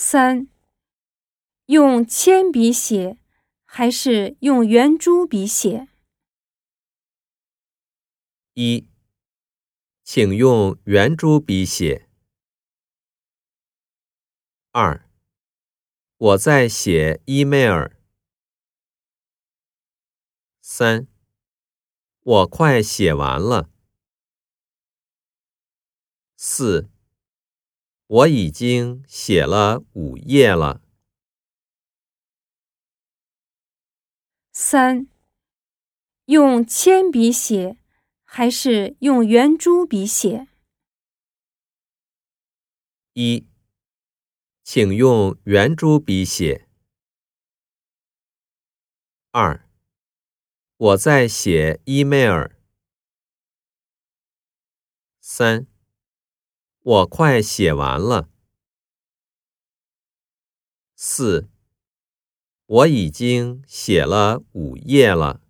三，用铅笔写还是用圆珠笔写？一，请用圆珠笔写。二，我在写 email。三，我快写完了。四。我已经写了五页了。三，用铅笔写还是用圆珠笔写？一，请用圆珠笔写。二，我在写 email。三。我快写完了。四，我已经写了五页了。